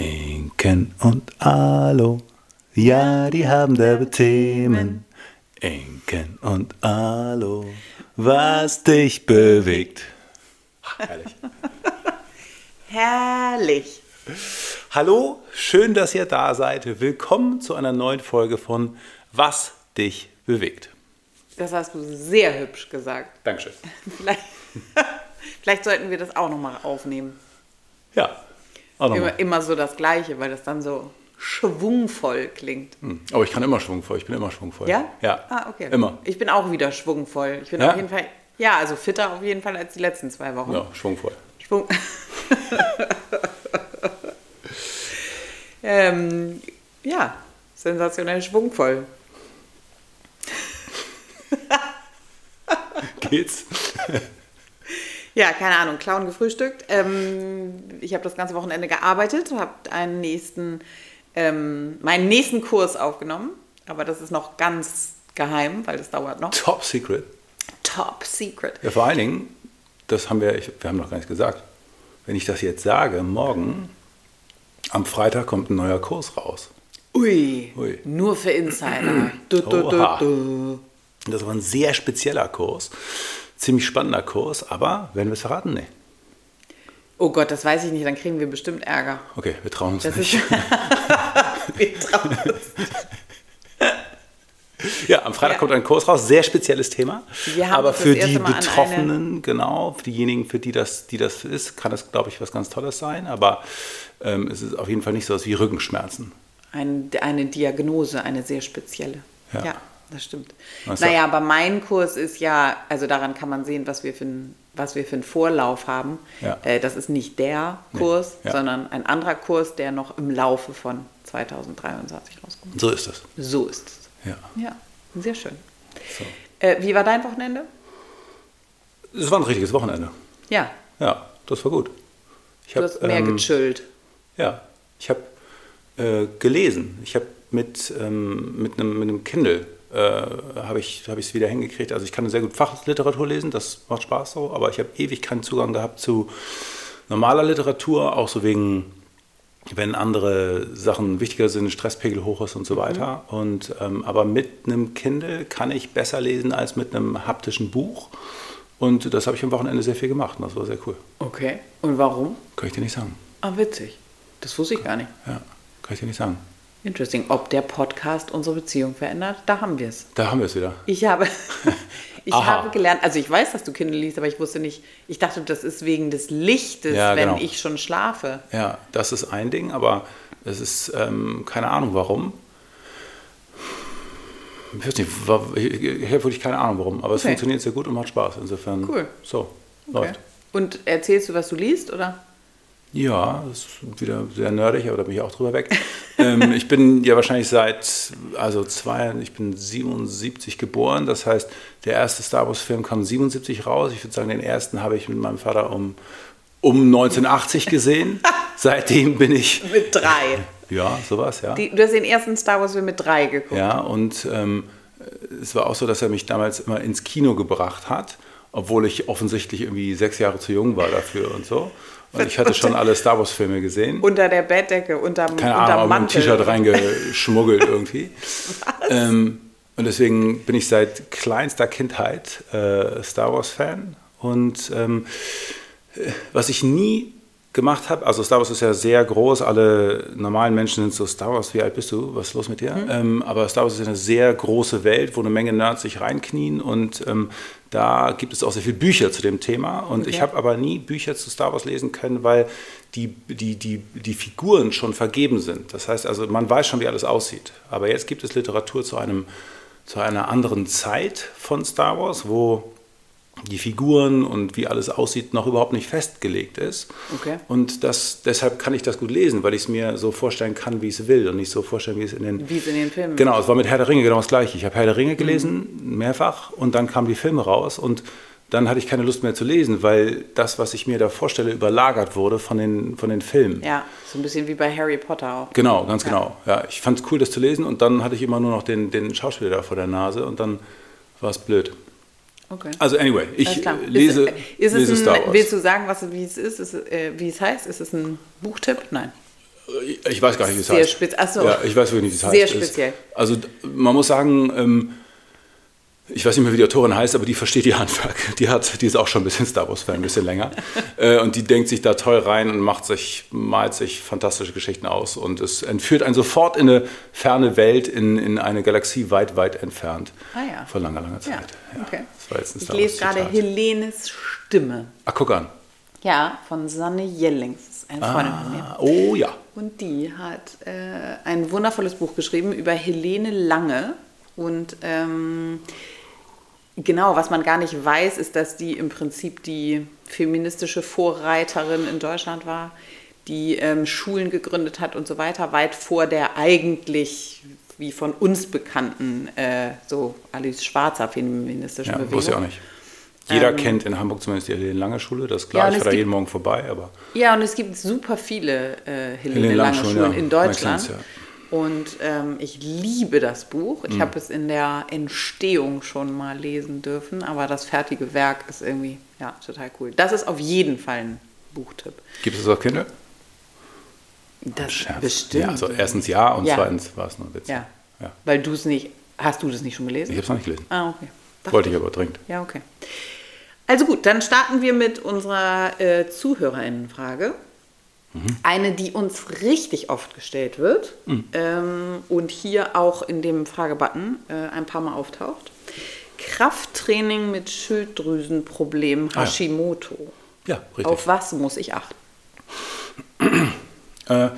Inken und Alo, ja, die haben derbe Themen. Inken und Alo, was dich bewegt. Herrlich. Herrlich. Hallo, schön, dass ihr da seid. Willkommen zu einer neuen Folge von Was dich bewegt. Das hast du sehr hübsch gesagt. Dankeschön. Vielleicht, vielleicht sollten wir das auch nochmal aufnehmen. Ja. Immer, immer so das Gleiche, weil das dann so schwungvoll klingt. Hm, Aber ich kann immer schwungvoll, ich bin immer schwungvoll. Ja? Ja. Ah, okay. Immer. Ich bin auch wieder schwungvoll. Ich bin Ja? auf jeden Fall, ja, also fitter auf jeden Fall als die letzten zwei Wochen. Ja, schwungvoll. Schwung. ähm, ja, sensationell schwungvoll. Geht's? Ja, keine Ahnung, Clown gefrühstückt. Ähm, ich habe das ganze Wochenende gearbeitet, habe einen nächsten, ähm, meinen nächsten Kurs aufgenommen, aber das ist noch ganz geheim, weil das dauert noch. Top Secret. Top Secret. Ja, vor allen Dingen, das haben wir, ich, wir haben noch gar nicht gesagt. Wenn ich das jetzt sage, morgen am Freitag kommt ein neuer Kurs raus. Ui, Ui. nur für Insider. Du, du, du, du. Das aber ein sehr spezieller Kurs. Ziemlich spannender Kurs, aber werden wir es verraten? Nee. Oh Gott, das weiß ich nicht, dann kriegen wir bestimmt Ärger. Okay, wir trauen uns Das nicht. wir trauen uns. Ja, am Freitag Ja. kommt ein Kurs raus, sehr spezielles Thema. Wir haben Aber für die Betroffenen, genau, für diejenigen, für die das, die das ist, kann das, glaube ich, was ganz Tolles sein. Aber ähm, es ist auf jeden Fall nicht so was wie Rückenschmerzen. Ein, eine Diagnose, eine sehr spezielle. Ja. Ja, das stimmt. Also- naja, aber mein Kurs ist ja, also daran kann man sehen, was wir für, ein, was wir für einen Vorlauf haben. Ja. Äh, das ist nicht der Kurs, ja. sondern ein anderer Kurs, der noch im Laufe von 2023 rauskommt. So ist es. So ist es. Ja. Ja, sehr schön. So. Äh, wie war dein Wochenende? Es war ein richtiges Wochenende. Ja, Ja, das war gut. Ich du hab, hast mehr ähm, gechillt. Ja, ich habe äh, gelesen. Ich habe mit, ähm, mit, einem, mit einem Kindle äh, habe ich es wieder hingekriegt. Also ich kann sehr gut Fachliteratur lesen, das macht Spaß so, aber ich habe ewig keinen Zugang gehabt zu normaler Literatur, auch so wegen, wenn andere Sachen wichtiger sind, Stresspegel hoch ist und so weiter. Und, ähm, aber mit einem Kindle kann ich besser lesen als mit einem haptischen Buch. Und das habe ich am Wochenende sehr viel gemacht und das war sehr cool. Okay. Und warum? Kann ich dir nicht sagen. Ah, witzig. Das wusste ich gar nicht. Ja, kann ich dir nicht sagen. Interesting. Ob der Podcast unsere Beziehung verändert, da haben wir es. Da haben wir es wieder. Ich habe, ich Aha. habe gelernt, also ich weiß, dass du Kindle liest, aber ich wusste nicht, ich dachte, das ist wegen des Lichtes, Ja, wenn genau. ich schon schlafe. Ja, das ist ein Ding, aber es ist ähm, keine Ahnung warum. Ich weiß nicht, war, ich, ich habe wirklich keine Ahnung warum, aber es Okay. funktioniert sehr gut und macht Spaß. Insofern, Cool. so, Okay. läuft. Und erzählst du, was du liest, oder? Ja, das ist wieder sehr nerdig, aber da bin ich auch drüber weg. ähm, ich bin ja wahrscheinlich seit, also zwei, ich bin 77 geboren, das heißt, der erste Star Wars-Film kam 77 raus. Ich würde sagen, den ersten habe ich mit meinem Vater um, um 1980 gesehen. Seitdem bin ich, Mit drei. ja, sowas, ja. Die, du hast den ersten Star Wars Film mit drei geguckt. Ja, und ähm, es war auch so, dass er mich damals immer ins Kino gebracht hat, obwohl ich offensichtlich irgendwie sechs Jahre zu jung war dafür und so. Und ich hatte schon alle Star Wars-Filme gesehen. Unter der Bettdecke, unterm, Keine unterm Ahnung, mit. T-Shirt reingeschmuggelt irgendwie. Ähm, und deswegen bin ich seit kleinster Kindheit äh, Star Wars-Fan. Und ähm, äh, was ich nie gemacht habe, also Star Wars ist ja sehr groß, alle normalen Menschen sind so, Star Wars, wie alt bist du, was ist los mit dir? Mhm. Ähm, aber Star Wars ist eine sehr große Welt, wo eine Menge Nerds sich reinknien und ähm, da gibt es auch sehr viele Bücher zu dem Thema und ich Okay. habe aber nie Bücher zu Star Wars lesen können, weil die, die, die, die Figuren schon vergeben sind. Das heißt also, man weiß schon, wie alles aussieht. Aber jetzt gibt es Literatur zu, einem, zu einer anderen Zeit von Star Wars, wo die Figuren und wie alles aussieht noch überhaupt nicht festgelegt ist. Okay. Und das, deshalb kann ich das gut lesen, weil ich es mir so vorstellen kann, wie ich es will und nicht so vorstellen, wie es in den Wie es in den Filmen Genau, es war mit Herr der Ringe genau das gleiche. Ich habe Herr der Ringe gelesen, mehrfach, und dann kamen die Filme raus und dann hatte ich keine Lust mehr zu lesen, weil das, was ich mir da vorstelle, überlagert wurde von den, von den Filmen. Ja, so ein bisschen wie bei Harry Potter auch. Genau, ganz Ja. genau. Ja, ich fand es cool, das zu lesen und dann hatte ich immer nur noch den, den Schauspieler da vor der Nase und dann war es blöd. Okay. Also anyway, ich lese, ist, ist lese es Star ein, Wars. Willst du sagen, was, wie es ist, ist äh, wie es heißt? Ist es ein Buchtipp? Nein. Ich weiß gar nicht, wie es Sehr heißt. spitz- ach so. Ja, ich weiß wirklich nicht, wie es Sehr heißt. speziell. Also man muss sagen, ähm, ich weiß nicht mehr, wie die Autorin heißt, aber die versteht ihr Handwerk. Die, hat, die ist auch schon ein bisschen Star Wars-Fan, ein bisschen länger. äh, und die denkt sich da toll rein und macht sich, malt sich fantastische Geschichten aus. Und es entführt einen sofort in eine ferne Welt, in, in eine Galaxie weit, weit entfernt. Ah ja. Vor langer, langer Zeit. Ja, okay. Ich lese gerade. Helenes Stimme. Ah, guck an. Ja, von Sanne Jellings. Das ist eine Freundin von mir. Ah, oh ja. Und die hat äh, ein wundervolles Buch geschrieben über Helene Lange. Und ähm, genau, was man gar nicht weiß, ist, dass die im Prinzip die feministische Vorreiterin in Deutschland war, die ähm, Schulen gegründet hat und so weiter, weit vor der eigentlich wie von uns bekannten äh, so Alice Schwarzer feministischen Ja, Bewegung. wusste ich auch nicht. Jeder kennt in Hamburg zumindest die Helene Lange Schule, das ist klar. Ähm. Ja, ich fahre da jeden Morgen vorbei, aber Ja, und es gibt super viele äh, Helene Helene Lange Schulen ja. in Deutschland. sense, Und ähm, ich liebe das Buch. Mhm. Ich habe es in der Entstehung schon mal lesen dürfen, aber das fertige Werk ist irgendwie ja, total cool. Das ist auf jeden Fall ein Buchtipp. gibt es das auf Kinder? Das Scherz. bestimmt. Ja, also erstens ja und Ja. zweitens war es nur ein Witz. Ja. ja. Weil du es nicht. Hast du das nicht schon gelesen? Ich habe es noch nicht gelesen. Ah, okay. Dachte Wollte ich aber dringend. Ja, okay. Also gut, dann starten wir mit unserer äh, Zuhörerinnenfrage. Eine, die uns richtig oft gestellt wird ähm, und hier auch in dem Fragebutton äh, ein paar Mal auftaucht. Krafttraining mit Schilddrüsenproblem Ah ja. Hashimoto. Ja, richtig. Auf was muss ich achten? Äh,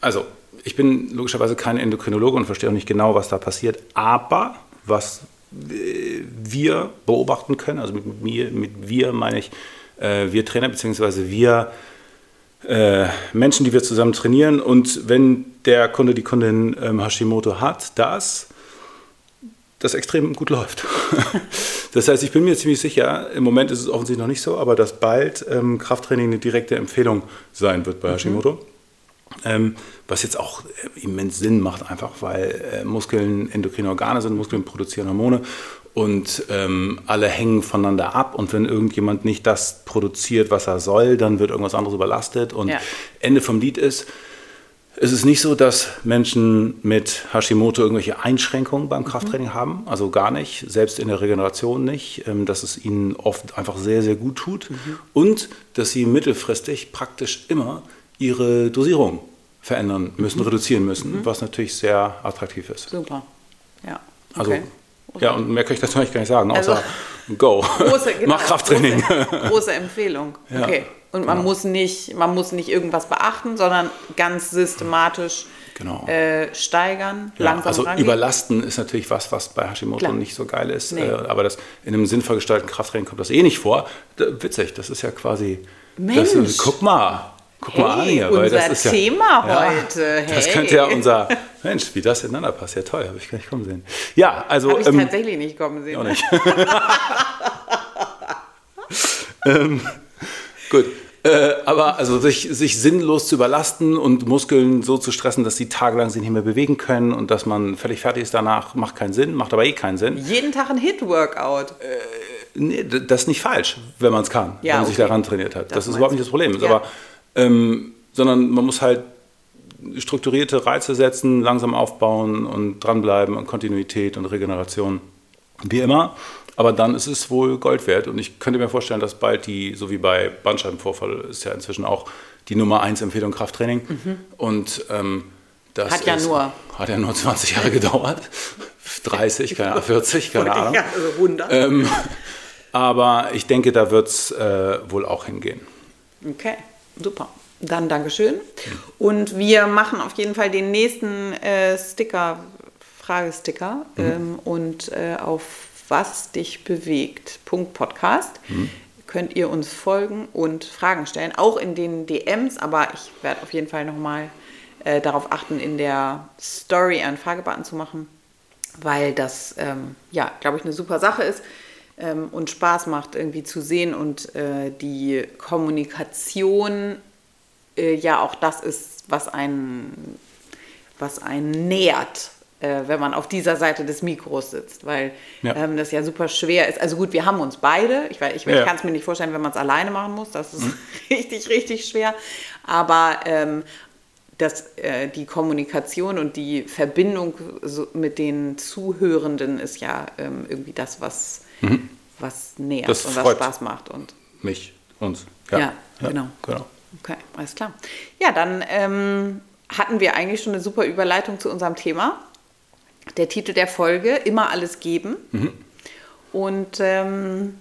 also, ich bin logischerweise kein Endokrinologe und verstehe auch nicht genau, was da passiert. Aber was wir beobachten können, also mit mir, mit wir meine ich, äh, wir Trainer beziehungsweise wir äh, Menschen, die wir zusammen trainieren und wenn der Kunde, die Kundin ähm, Hashimoto hat, dass das extrem gut läuft. das heißt, ich bin mir ziemlich sicher, im Moment ist es offensichtlich noch nicht so, aber dass bald ähm, Krafttraining eine direkte Empfehlung sein wird bei Hashimoto. Ähm, was jetzt auch äh, immens Sinn macht, einfach weil äh, Muskeln endokrine Organe sind, Muskeln produzieren Hormone und ähm, alle hängen voneinander ab. Und wenn irgendjemand nicht das produziert, was er soll, dann wird irgendwas anderes überlastet. Und Ja. Ende vom Lied ist, es ist nicht so, dass Menschen mit Hashimoto irgendwelche Einschränkungen beim Krafttraining haben, also gar nicht, selbst in der Regeneration nicht, ähm, dass es ihnen oft einfach sehr, sehr gut tut und dass sie mittelfristig praktisch immer ihre Dosierung verändern müssen, reduzieren müssen, was natürlich sehr attraktiv ist. Super. Ja. Also, Okay. Ja, und mehr kann ich dazu eigentlich gar nicht sagen, Also- außer go, Große, genau, mach Krafttraining. Große, große Empfehlung. Ja, okay. Und man genau. muss nicht, man muss nicht irgendwas beachten, sondern ganz systematisch Genau. äh, steigern, Ja, langsam also rangehen. Überlasten ist natürlich was, was bei Hashimoto Klar. nicht so geil ist. Nee. Äh, aber das, in einem sinnvoll gestalteten Krafttraining kommt das eh nicht vor. Da, witzig, das ist ja quasi. Mensch. Das, guck mal. Guck mal an Hey, hier. Weil das ist ja, Thema ja, heute. Das Hey. könnte ja unser. Mensch, wie das ineinander passt. Ja, toll, habe ich gar nicht kommen sehen. Ja, also. Habe ich ähm, tatsächlich nicht kommen sehen. auch nicht. ähm, gut. Äh, aber also sich, sich sinnlos zu überlasten und Muskeln so zu stressen, dass sie tagelang sich nicht mehr bewegen können und dass man völlig fertig ist danach, macht keinen Sinn, macht aber eh keinen Sinn. Jeden Tag ein Hit-Workout. Nee, d- das ist nicht falsch, wenn man es kann, Ja, wenn man sich okay. daran trainiert hat. Das, Das ist überhaupt nicht das Problem. Ja. Aber, ähm, sondern man muss halt strukturierte Reize setzen, langsam aufbauen und dranbleiben und Kontinuität und Regeneration. Wie immer. Aber dann ist es wohl Gold wert. Und ich könnte mir vorstellen, dass bald die, so wie bei Bandscheibenvorfall, ist ja inzwischen auch die Nummer 1 Empfehlung Krafttraining. Und ähm, das Mhm. Hat ja ist, nur- Hat ja nur 20 Jahre gedauert. 30, keine Ahnung, 40, keine Ahnung. Ja, also 100. Ähm, aber ich denke, da wird es äh, wohl auch hingehen. Okay, super. Dann Dankeschön. Und wir machen auf jeden Fall den nächsten äh, Sticker, Fragesticker ähm, und äh, auf was dich bewegt. Punkt Podcast. Könnt ihr uns folgen und Fragen stellen, auch in den DMs, aber ich werde auf jeden Fall nochmal äh, darauf achten, in der Story einen Fragebutton zu machen, weil das, ähm, ja, glaube ich, eine super Sache ist ähm, und Spaß macht, irgendwie zu sehen und äh, die Kommunikation äh, ja auch das ist, was einen, was einen nährt, äh, wenn man auf dieser Seite des Mikros sitzt, weil Ja. ähm, das ja super schwer ist. Also gut, wir haben uns beide. Ich, weiß- ich, Ja. ich kann es mir nicht vorstellen, wenn man es alleine machen muss. Das ist richtig, richtig schwer. Aber ähm, das, äh, die Kommunikation und die Verbindung so mit den Zuhörenden ist ja ähm, irgendwie das, was, mhm. was nähert das und was Spaß macht. Und mich, uns. Ja, ja, ja genau. genau. Okay, alles klar. Ja, dann ähm, hatten wir eigentlich schon eine super Überleitung zu unserem Thema. Der Titel der Folge, immer alles geben. Mhm. Und ähm,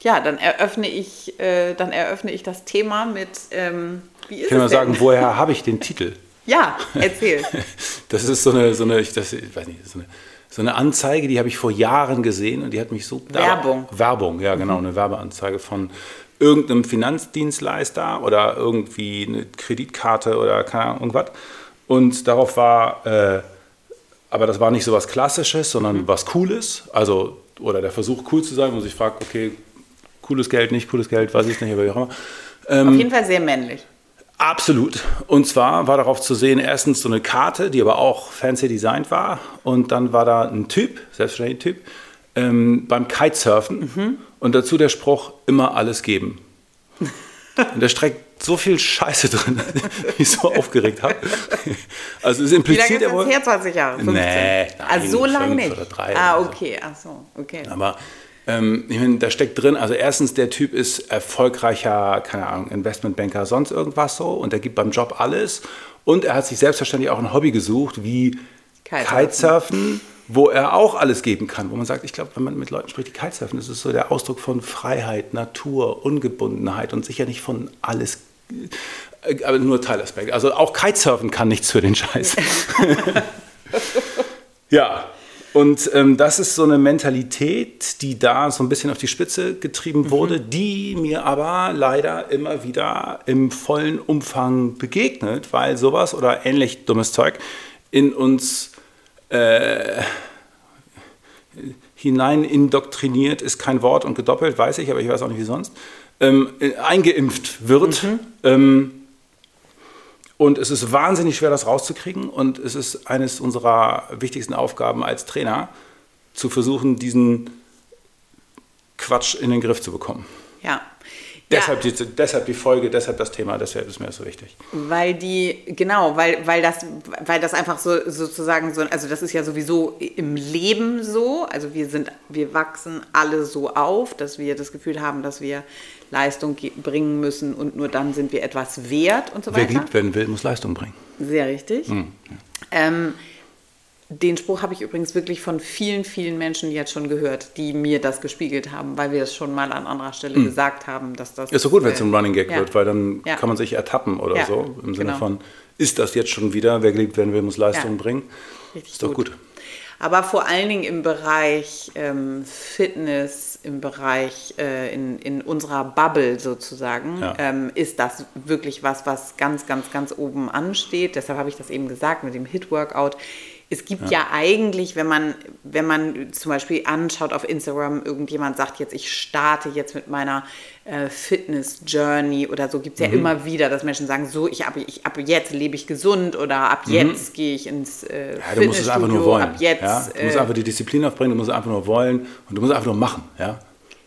ja, dann eröffne ich, äh, dann eröffne ich das Thema mit, ähm, wie ist ich kann mal sagen, woher habe ich den Titel? Ja, erzähl. das ist so eine, so eine, ich, das, ich weiß nicht, so eine, so eine Anzeige, die habe ich vor Jahren gesehen und die hat mich so. Werbung. Da, Werbung, ja, genau, eine Werbeanzeige von irgendeinem Finanzdienstleister oder irgendwie eine Kreditkarte oder keine Ahnung, irgendwas. Und darauf war, äh, aber das war nicht so was Klassisches, sondern mhm. was Cooles. Also, oder der Versuch, cool zu sein, wo sich fragt, okay, cooles Geld, nicht cooles Geld, weiß ich nicht, aber wie auch immer. Ähm, Auf jeden Fall sehr männlich. Absolut. Und zwar war darauf zu sehen, erstens so eine Karte, die aber auch fancy designt war. Und dann war da ein Typ, selbstverständlich ein Typ, ähm, beim Kitesurfen. Mhm. Und dazu der Spruch, immer alles geben. Und da streckt so viel Scheiße drin, dass ich so aufgeregt habe. Also es impliziert Wie lange ist das her? 20 Jahre? 15? Nee, nein, also so lange nicht. Ah, okay, ach so, okay. Aber ähm, ich meine, da steckt drin, also erstens, der Typ ist erfolgreicher, keine Ahnung, Investmentbanker, sonst irgendwas so und er gibt beim Job alles und er hat sich selbstverständlich auch ein Hobby gesucht, wie Kitesurfen, Kitesurfen wo er auch alles geben kann, wo man sagt, ich glaube, wenn man mit Leuten spricht, die Kitesurfen, das ist so der Ausdruck von Freiheit, Natur, Ungebundenheit und sicher nicht von alles äh, aber nur Teilaspekt. Also auch Kitesurfen kann nichts für den Scheiß. ja, und ähm, das ist so eine Mentalität, die da so ein bisschen auf die Spitze getrieben mhm. wurde, mhm. die mir aber leider immer wieder im vollen Umfang begegnet, weil sowas oder ähnlich dummes Zeug in uns äh, hinein indoktriniert ist kein Wort und gedoppelt, weiß ich, aber ich weiß auch nicht wie sonst, ähm, eingeimpft wird. Mhm. Ähm, und es ist wahnsinnig schwer, das rauszukriegen. Und es ist eines unserer wichtigsten Aufgaben als Trainer, zu versuchen, diesen Quatsch in den Griff zu bekommen. Ja. Deshalb, die, deshalb die Folge, deshalb das Thema, deshalb ist mir das so wichtig. Weil die, genau, weil, weil, das, weil das einfach so sozusagen so, also das ist ja sowieso im Leben so, also wir sind, wir wachsen alle so auf, dass wir das Gefühl haben, dass wir Leistung bringen müssen und nur dann sind wir etwas wert und so weiter. Wer geliebt werden will, muss Leistung bringen. Sehr richtig. Mhm. Ähm, den Spruch habe ich übrigens wirklich von vielen, vielen Menschen jetzt schon gehört, die mir das gespiegelt haben, weil wir es schon mal an anderer Stelle mhm. gesagt haben, dass das. Ist so gut, wenn es ein Running Gag ja. wird, weil dann ja. kann man sich ertappen oder ja. so. Im Sinne genau. von, ist das jetzt schon wieder, wer geliebt werden will, muss Leistung bringen. Richtig ist doch gut. gut. Aber vor allen Dingen im Bereich ähm, Fitness, im Bereich äh, in, in unserer Bubble sozusagen, ja. ähm, ist das wirklich was, was ganz, ganz, ganz oben ansteht. Deshalb habe ich das eben gesagt mit dem Hit-Workout es gibt ja. ja. eigentlich, wenn man, wenn man zum Beispiel anschaut auf Instagram, irgendjemand sagt jetzt, ich starte jetzt mit meiner äh, Fitness-Journey oder so, gibt es mhm. ja immer wieder, dass Menschen sagen, so, ich ab, ich, ab jetzt lebe ich gesund oder ab mhm. jetzt gehe ich ins äh, ja, du musst es einfach nur wollen. Ab jetzt, ja? Du musst äh, einfach die Disziplin aufbringen, du musst es einfach nur wollen und du musst einfach nur machen. Ja?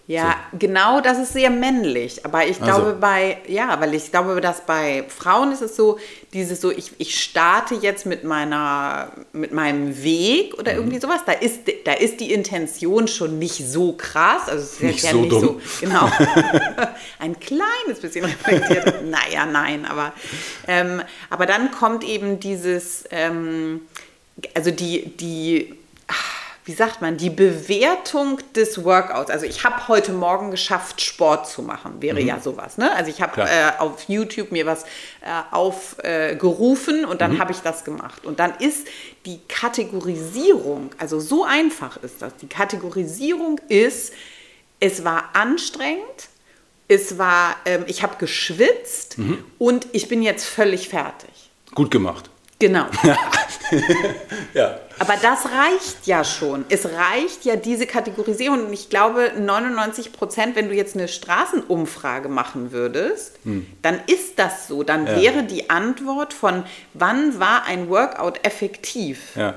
Ja, so. genau, das ist sehr männlich. Aber ich glaube also. bei, ja, weil ich glaube, dass bei Frauen ist es so, dieses so, ich, ich starte jetzt mit meiner, mit meinem Weg oder mhm. irgendwie sowas. Da ist, da ist die Intention schon nicht so krass. Also es ist nicht ja so nicht dumm. so, genau. Ein kleines bisschen reflektiert. naja, nein, aber, ähm, aber dann kommt eben dieses, ähm, also die, die, ach, wie sagt man, die Bewertung des Workouts. Also ich habe heute Morgen geschafft, Sport zu machen, wäre mhm. ja sowas. Ne? Also ich habe äh, auf YouTube mir was äh, aufgerufen äh, und dann mhm. habe ich das gemacht. Und dann ist die Kategorisierung, also so einfach ist das. Die Kategorisierung ist, es war anstrengend, es war, ähm, ich habe geschwitzt mhm. und ich bin jetzt völlig fertig. Gut gemacht. Genau. ja. Aber das reicht ja schon. Es reicht ja diese Kategorisierung. Und ich glaube, 99 Prozent, wenn du jetzt eine Straßenumfrage machen würdest, hm. dann ist das so. Dann ja. wäre die Antwort von, wann war ein Workout effektiv? Ja.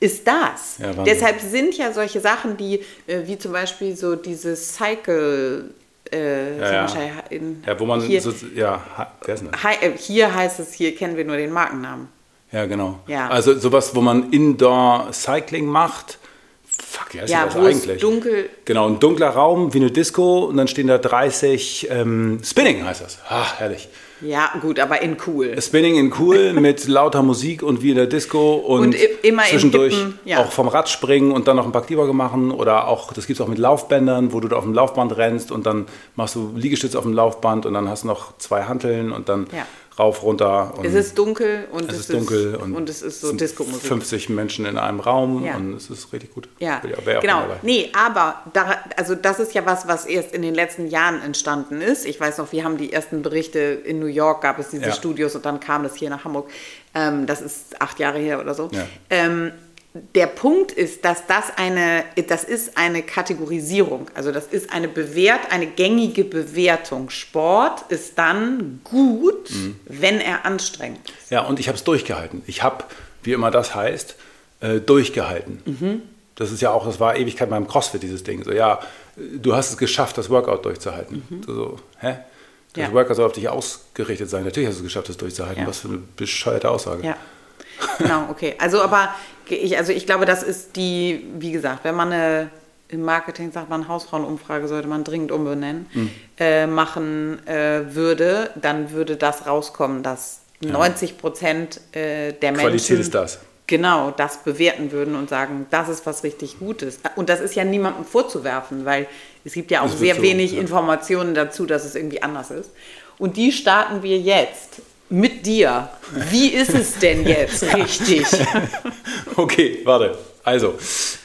Ist das. Ja, Deshalb sind ja solche Sachen, die, äh, wie zum Beispiel so dieses Cycle äh, Ja, ja. in, Ja, wo man hier, so, ja, wer ist denn das? Äh, hier heißt es, hier kennen wir nur den Markennamen. Ja, genau. Ja. Also sowas, wo man Indoor Cycling macht. Fuck, wie heißt Ja, das eigentlich? dunkel- Genau, ein dunkler Raum wie eine Disco und dann stehen da 30 ähm, Spinning heißt das. Ah, herrlich. Ja, gut, aber in cool. Spinning in cool mit lauter Musik und wie in der Disco und, Und immer zwischendurch hippen, ja. auch vom Rad springen und dann noch ein paar Kniebeuge machen oder auch, das gibt es auch mit Laufbändern, wo du da auf dem Laufband rennst und dann machst du Liegestütze auf dem Laufband und dann hast du noch zwei Hanteln und dann Ja. Rauf, runter. Und Es ist dunkel und es ist dunkel und, und, es ist so Disco-Musik. 50 Menschen in einem Raum Ja. und es ist richtig gut. Ja, auch genau. Nee, aber da, also das ist ja was, was erst in den letzten Jahren entstanden ist. Ich weiß noch, wir haben die ersten Berichte in New York, gab es diese Ja. Studios und dann kam das hier nach Hamburg. Ähm, das ist acht Jahre her oder so. Ja. Ähm, der Punkt ist, dass das eine, das ist eine Kategorisierung. Also das ist eine Bewert, eine gängige Bewertung. Sport ist dann gut, Mhm. wenn er anstrengend ist. Ja, und ich habe es durchgehalten. Ich habe, wie immer das heißt, äh, durchgehalten. Mhm. Das ist ja auch, das war Ewigkeit beim CrossFit, dieses Ding. So, ja, du hast es geschafft, das Workout durchzuhalten. So, so, hä? Das Mhm. Ja. Workout soll auf dich ausgerichtet sein. Natürlich hast du es geschafft, das durchzuhalten. Ja. Was für eine bescheuerte Aussage. Ja, genau, okay. Also, aber ich, also ich glaube, das ist die, wie gesagt, wenn man eine, im Marketing sagt man, Hausfrauenumfrage sollte man dringend umbenennen, Hm. äh, machen äh, würde, dann würde das rauskommen, dass 90 Prozent äh, der Menschen. Qualität ist das. Genau, das bewerten würden und sagen, das ist was richtig Gutes. Und das ist ja niemandem vorzuwerfen, weil es gibt ja auch sehr so, wenig ja. Informationen dazu, dass es irgendwie anders ist. Und die starten wir jetzt mit dir. Wie ist es denn jetzt richtig? Okay, warte. Also,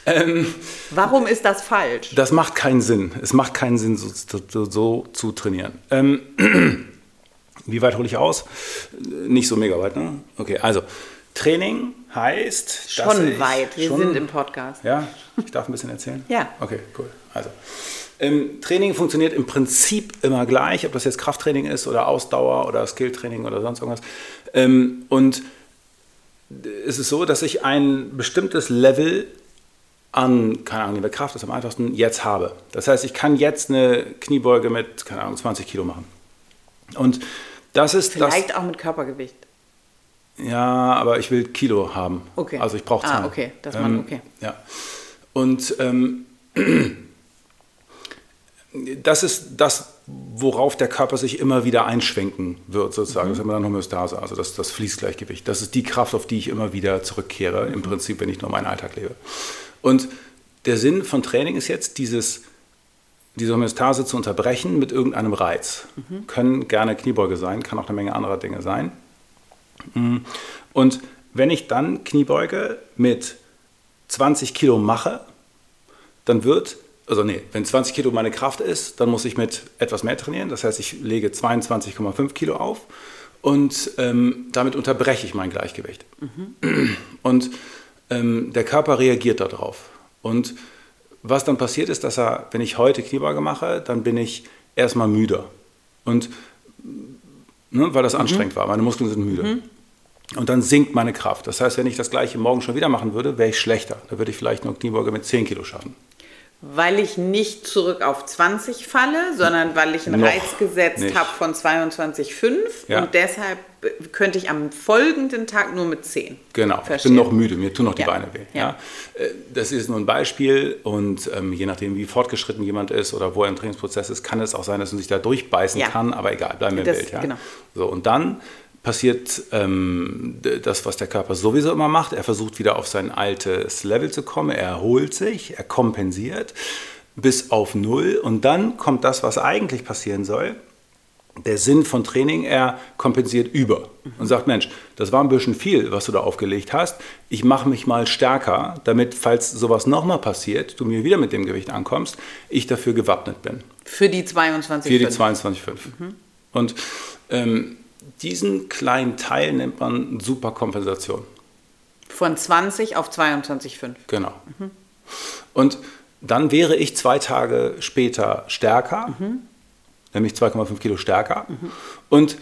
ähm, Warum ist das falsch? das macht keinen Sinn. Es macht keinen Sinn, so, so, so zu trainieren. Ähm, wie weit hole ich aus? Nicht so mega weit, ne? Okay, also Training heißt. Schon weit. Wir schon- sind im Podcast. Ja, ich darf ein bisschen erzählen? Ja. Okay, cool. Also, ähm, Training funktioniert im Prinzip immer gleich, ob das jetzt Krafttraining ist oder Ausdauer oder Skilltraining oder sonst irgendwas. Ähm, und es ist so, dass ich ein bestimmtes Level an, keine Ahnung, der Kraft ist am einfachsten, jetzt habe. Das heißt, ich kann jetzt eine Kniebeuge mit, keine Ahnung, 20 Kilo machen. Und das ist Vielleicht auch mit Körpergewicht. das. Ja, aber ich will Kilo haben. Okay. Also ich brauche Ah, Zahlen. okay, dass man- okay. Ja. Und ähm, das ist das, worauf der Körper sich immer wieder einschwenken wird, sozusagen. Das nennt man dann Homöostase, also das, das Fließgleichgewicht. Das ist die Kraft, auf die ich immer wieder zurückkehre, im Prinzip, wenn ich nur meinen Alltag lebe. Und der Sinn von Training ist jetzt, dieses, diese Homöostase zu unterbrechen mit irgendeinem Reiz. Können gerne Kniebeuge sein, kann auch eine Menge anderer Dinge sein. Mhm. Und wenn ich dann Kniebeuge mit 20 Kilo mache, dann wird, also nee, wenn 20 Kilo meine Kraft ist, dann muss ich mit etwas mehr trainieren. Das heißt, ich lege 22,5 Kilo auf und ähm, damit unterbreche ich mein Gleichgewicht. Und ähm, der Körper reagiert darauf. Und was dann passiert ist, dass er, wenn ich heute Kniebeuge mache, dann bin ich erstmal müder. Und ne, weil das anstrengend war, meine Muskeln sind müde. Und dann sinkt meine Kraft. Das heißt, wenn ich das gleiche morgen schon wieder machen würde, wäre ich schlechter. Da würde ich vielleicht nur Kniebeuge mit 10 Kilo schaffen. Weil ich nicht zurück auf 20 falle, sondern weil ich einen Noch Reiz gesetzt habe von 22,5 Ja. und deshalb könnte ich am folgenden Tag nur mit 10. Genau, ich Verstehe. bin noch müde, mir tun noch die Ja. Beine weh. Ja. Ja. Äh, Das ist nur ein Beispiel und ähm, je nachdem, wie fortgeschritten jemand ist oder wo er im Trainingsprozess ist, kann es auch sein, dass man sich da durchbeißen kann, aber egal, bleiben wir im Bild. Ja. genau. So, und dann passiert ähm, das, was der Körper sowieso immer macht. Er versucht wieder auf sein altes Level zu kommen, er erholt sich, er kompensiert bis auf Null und dann kommt das, was eigentlich passieren soll der Sinn von Training, er kompensiert über und sagt, Mensch, das war ein bisschen viel, was du da aufgelegt hast. Ich mache mich mal stärker, damit, falls sowas nochmal passiert, du mir wieder mit dem Gewicht ankommst, ich dafür gewappnet bin. Für die 22,5. Für die 22,5. Und ähm, diesen kleinen Teil nennt man Superkompensation. Von 20 auf 22,5. Genau. Und dann wäre ich zwei Tage später stärker, nämlich 2,5 Kilo stärker. Und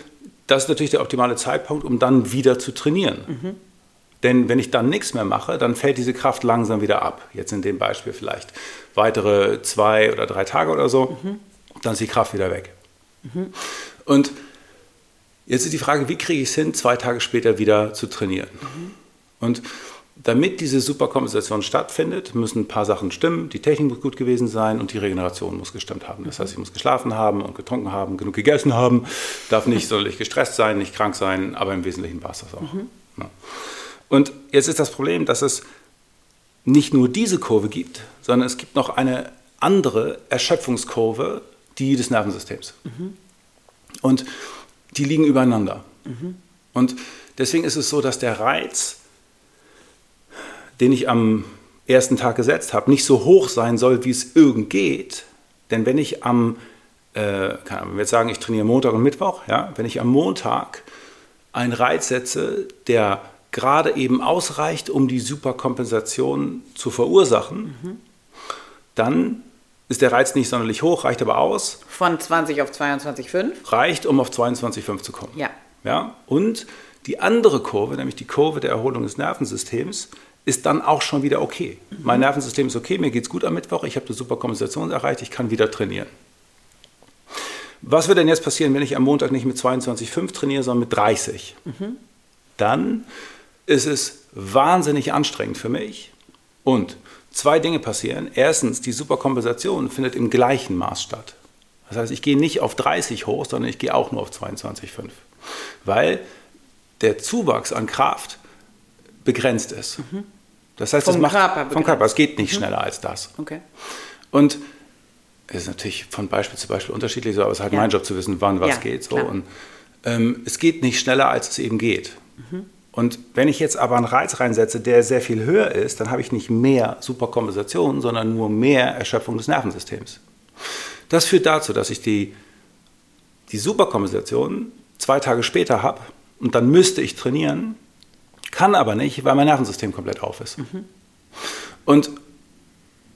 das ist natürlich der optimale Zeitpunkt, um dann wieder zu trainieren. Denn wenn ich dann nichts mehr mache, dann fällt diese Kraft langsam wieder ab. Jetzt in dem Beispiel vielleicht weitere zwei oder drei Tage oder so. dann ist die Kraft wieder weg. Und jetzt ist die Frage, wie kriege ich es hin, zwei Tage später wieder zu trainieren? Und damit diese Superkompensation stattfindet, müssen ein paar Sachen stimmen. Die Technik muss gut gewesen sein und die Regeneration muss gestimmt haben. Das heißt, ich muss geschlafen haben und getrunken haben, genug gegessen haben, darf nicht sonderlich gestresst sein, nicht krank sein, aber im Wesentlichen war es das auch. Mhm. Ja. Und jetzt ist das Problem, dass es nicht nur diese Kurve gibt, sondern es gibt noch eine andere Erschöpfungskurve, die des Nervensystems. Mhm. Und die liegen übereinander. Mhm. Und deswegen ist es so, dass der Reiz, den ich am ersten Tag gesetzt habe, nicht so hoch sein soll, wie es irgend geht. Denn wenn ich am, äh, wenn wir jetzt sagen, ich trainiere Montag und Mittwoch, ja, wenn ich am Montag einen Reiz setze, der gerade eben ausreicht, um die Superkompensation zu verursachen, mhm. dann ist der Reiz nicht sonderlich hoch, reicht aber aus. Von 20 auf 22,5? Reicht, um auf 22,5 zu kommen. Ja. ja. Und die andere Kurve, nämlich die Kurve der Erholung des Nervensystems, ist dann auch schon wieder okay. Mhm. Mein Nervensystem ist okay, mir geht es gut am Mittwoch, ich habe die Superkompensation erreicht, ich kann wieder trainieren. Was wird denn jetzt passieren, wenn ich am Montag nicht mit 22,5 trainiere, sondern mit 30? Mhm. Dann ist es wahnsinnig anstrengend für mich. Und zwei Dinge passieren. Erstens, die Superkompensation findet im gleichen Maß statt. Das heißt, ich gehe nicht auf 30 hoch, sondern ich gehe auch nur auf 22,5. Weil der Zuwachs an Kraft begrenzt ist. Mhm. Das heißt, vom es macht Körper vom Körper. Es geht nicht mhm. schneller als das. Okay. Und es ist natürlich von Beispiel zu Beispiel unterschiedlich, aber es ist halt ja. mein Job zu wissen, wann was ja, geht. So. Und ähm, es geht nicht schneller, als es eben geht. Mhm. Und wenn ich jetzt aber einen Reiz reinsetze, der sehr viel höher ist, dann habe ich nicht mehr Superkompensation, sondern nur mehr Erschöpfung des Nervensystems. Das führt dazu, dass ich die, die Superkompensation zwei Tage später habe und dann müsste ich trainieren, kann aber nicht, weil mein Nervensystem komplett auf ist. Mhm. Und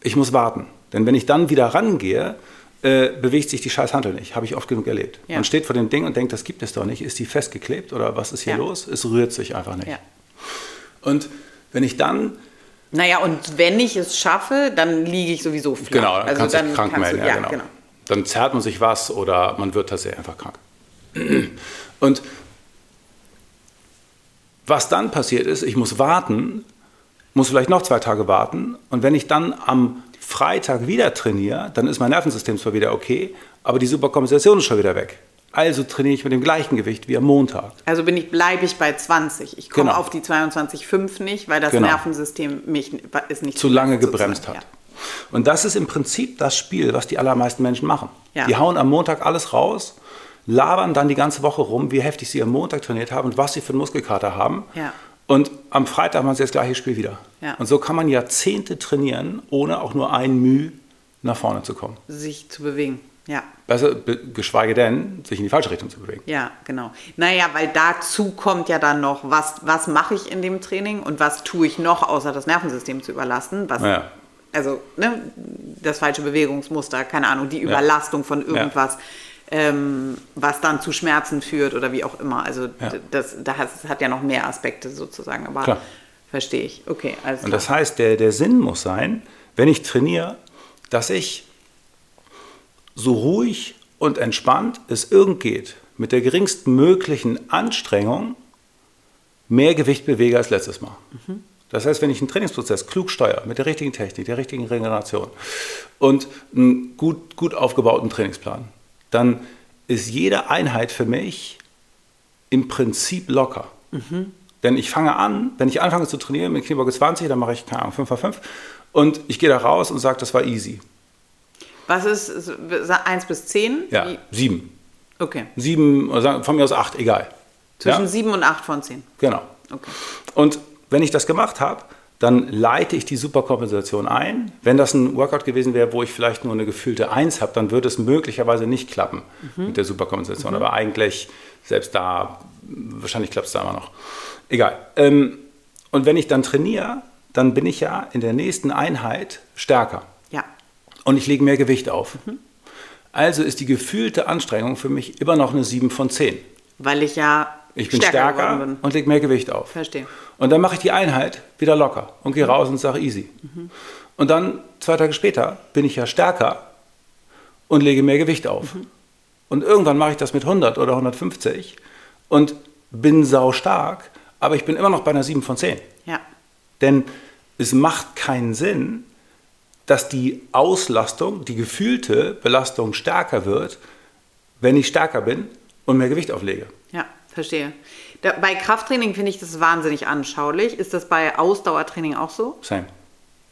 ich muss warten. Denn wenn ich dann wieder rangehe, äh, bewegt sich die scheiß Handel nicht. Habe ich oft genug erlebt. Ja. Man steht vor dem Ding und denkt, das gibt es doch nicht. Ist die festgeklebt oder was ist hier ja. los? Es rührt sich einfach nicht. Ja. Und wenn ich dann naja, und wenn ich es schaffe, dann liege ich sowieso flach. Genau, dann also kannst du dich krank melden. Du, ja, genau. genau. Dann zerrt man sich was oder man wird tatsächlich einfach krank. Und was dann passiert ist, ich muss warten, muss vielleicht noch zwei Tage warten. Und wenn ich dann am Freitag wieder trainiere, dann ist mein Nervensystem zwar wieder okay, aber die Superkompensation ist schon wieder weg. Also trainiere ich mit dem gleichen Gewicht wie am Montag. Also bin ich, bleibe ich bei 20. Ich komme genau. auf die 22,5 nicht, weil das genau. Nervensystem mich ist nicht zu lange gebremst hat. Ja. Und das ist im Prinzip das Spiel, was die allermeisten Menschen machen. Ja. Die hauen am Montag alles raus, labern dann die ganze Woche rum, wie heftig sie am Montag trainiert haben und was sie für einen Muskelkater haben. Ja. Und am Freitag machen sie das gleiche Spiel wieder. Ja. Und so kann man Jahrzehnte trainieren, ohne auch nur ein Mühe nach vorne zu kommen. Sich zu bewegen, ja. Besser, geschweige denn, sich in die falsche Richtung zu bewegen. Ja, genau. Naja, weil dazu kommt ja dann noch, was, was mache ich in dem Training und was tue ich noch, außer das Nervensystem zu überlasten. Was, ja. Also ne, das falsche Bewegungsmuster, keine Ahnung, die Überlastung ja. von irgendwas. Ja ähm, was dann zu Schmerzen führt oder wie auch immer. Also ja. das, das hat ja noch mehr Aspekte sozusagen, aber Klar. verstehe ich. Okay, also. Und das heißt, der, der Sinn muss sein, wenn ich trainiere, dass ich so ruhig und entspannt es irgend geht, mit der geringstmöglichen Anstrengung mehr Gewicht bewege als letztes Mal. Mhm. Das heißt, wenn ich einen Trainingsprozess klug steuere, mit der richtigen Technik, der richtigen Regeneration und einen gut, gut aufgebauten Trainingsplan, dann ist jede Einheit für mich im Prinzip locker. Mhm. Denn ich fange an, wenn ich anfange zu trainieren mit Kniebeuge 20, dann mache ich, keine Ahnung, 5 x 5 und ich gehe da raus und sage, das war easy. Was ist 1 bis 10? Ja, 7. Okay. 7, oder von mir aus 8, egal. Zwischen ja? 7 und 8 von 10. Genau. Okay. Und wenn ich das gemacht habe, dann leite ich die Superkompensation ein. Wenn das ein Workout gewesen wäre, wo ich vielleicht nur eine gefühlte 1 habe, dann würde es möglicherweise nicht klappen mhm. mit der Superkompensation. Mhm. Aber eigentlich, selbst da, wahrscheinlich klappt es da immer noch. Egal. Ähm, und wenn ich dann trainiere, dann bin ich ja in der nächsten Einheit stärker. Ja. Und ich lege mehr Gewicht auf. Mhm. Also ist die gefühlte Anstrengung für mich immer noch eine 7 von 10. Weil ich ja ich bin stärker, stärker und lege mehr Gewicht auf. Verstehe. Und dann mache ich die Einheit wieder locker und gehe raus und sage easy. Mhm. Und dann, zwei Tage später, bin ich ja stärker und lege mehr Gewicht auf. Mhm. Und irgendwann mache ich das mit 100 oder 150 und bin sau stark, aber ich bin immer noch bei einer 7 von 10. Ja. Denn es macht keinen Sinn, dass die Auslastung, die gefühlte Belastung stärker wird, wenn ich stärker bin und mehr Gewicht auflege. Ja, verstehe. Da, bei Krafttraining finde ich das wahnsinnig anschaulich. Ist das bei Ausdauertraining auch so? Same.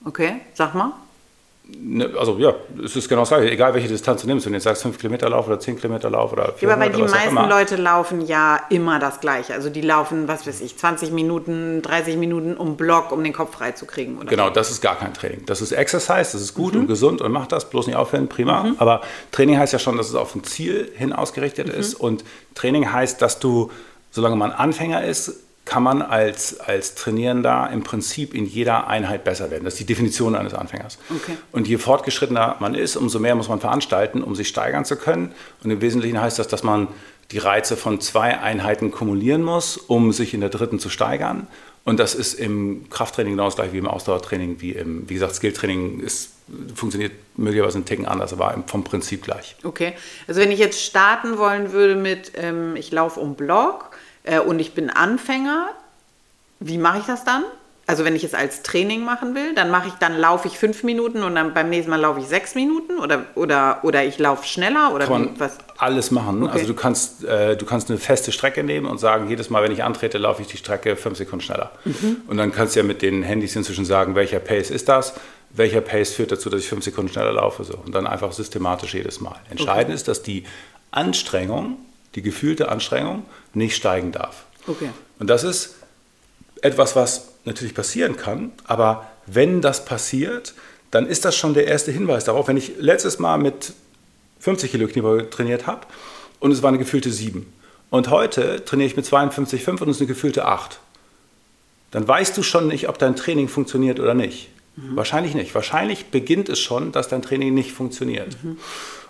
Okay, sag mal. Ne, also ja, es ist genau das gleiche. Egal welche Distanz du nimmst, wenn du jetzt sagst 5 Kilometer Lauf oder 10 Kilometer Lauf oder 400 Ja, aber weil die meisten Leute laufen ja immer das Gleiche. Also die laufen, was weiß ich, 20 Minuten, 30 Minuten um Block, um den Kopf frei zu kriegen. Oder genau, so. das ist gar kein Training. Das ist Exercise, das ist gut mhm. und gesund und macht das, bloß nicht aufhören, prima. Mhm. Aber Training heißt ja schon, dass es auf ein Ziel hin ausgerichtet mhm. ist und Training heißt, dass du, solange man Anfänger ist, kann man als, als Trainierender im Prinzip in jeder Einheit besser werden. Das ist die Definition eines Anfängers. Okay. Und je fortgeschrittener man ist, umso mehr muss man veranstalten, um sich steigern zu können. Und im Wesentlichen heißt das, dass man die Reize von zwei Einheiten kumulieren muss, um sich in der dritten zu steigern. Und das ist im Krafttraining genau das gleiche wie im Ausdauertraining, wie im, wie gesagt, Skilltraining ist, funktioniert möglicherweise ein Ticken anders, aber vom Prinzip gleich. Okay, also wenn ich jetzt starten wollen würde mit, ähm, ich laufe um Block äh, und ich bin Anfänger, wie mache ich das dann? Also wenn ich es als Training machen will, dann mache ich, dann laufe ich fünf Minuten und dann beim nächsten Mal laufe ich sechs Minuten oder, oder, oder ich laufe schneller oder Kann wie, was? Alles machen. Okay. Also du kannst, äh, du kannst eine feste Strecke nehmen und sagen, jedes Mal, wenn ich antrete, laufe ich die Strecke fünf Sekunden schneller. Mhm. Und dann kannst du ja mit den Handys inzwischen sagen, welcher Pace ist das? Welcher Pace führt dazu, dass ich fünf Sekunden schneller laufe? So. Und dann einfach systematisch jedes Mal. Entscheidend okay. ist, dass die Anstrengung die gefühlte Anstrengung nicht steigen darf. Okay. Und das ist etwas, was natürlich passieren kann, aber wenn das passiert, dann ist das schon der erste Hinweis darauf. Wenn ich letztes Mal mit 50 Kilo Kniebeuge trainiert habe und es war eine gefühlte 7 und heute trainiere ich mit 52,5 und es ist eine gefühlte 8, dann weißt du schon nicht, ob dein Training funktioniert oder nicht. Mhm. Wahrscheinlich nicht. Wahrscheinlich beginnt es schon, dass dein Training nicht funktioniert. Mhm.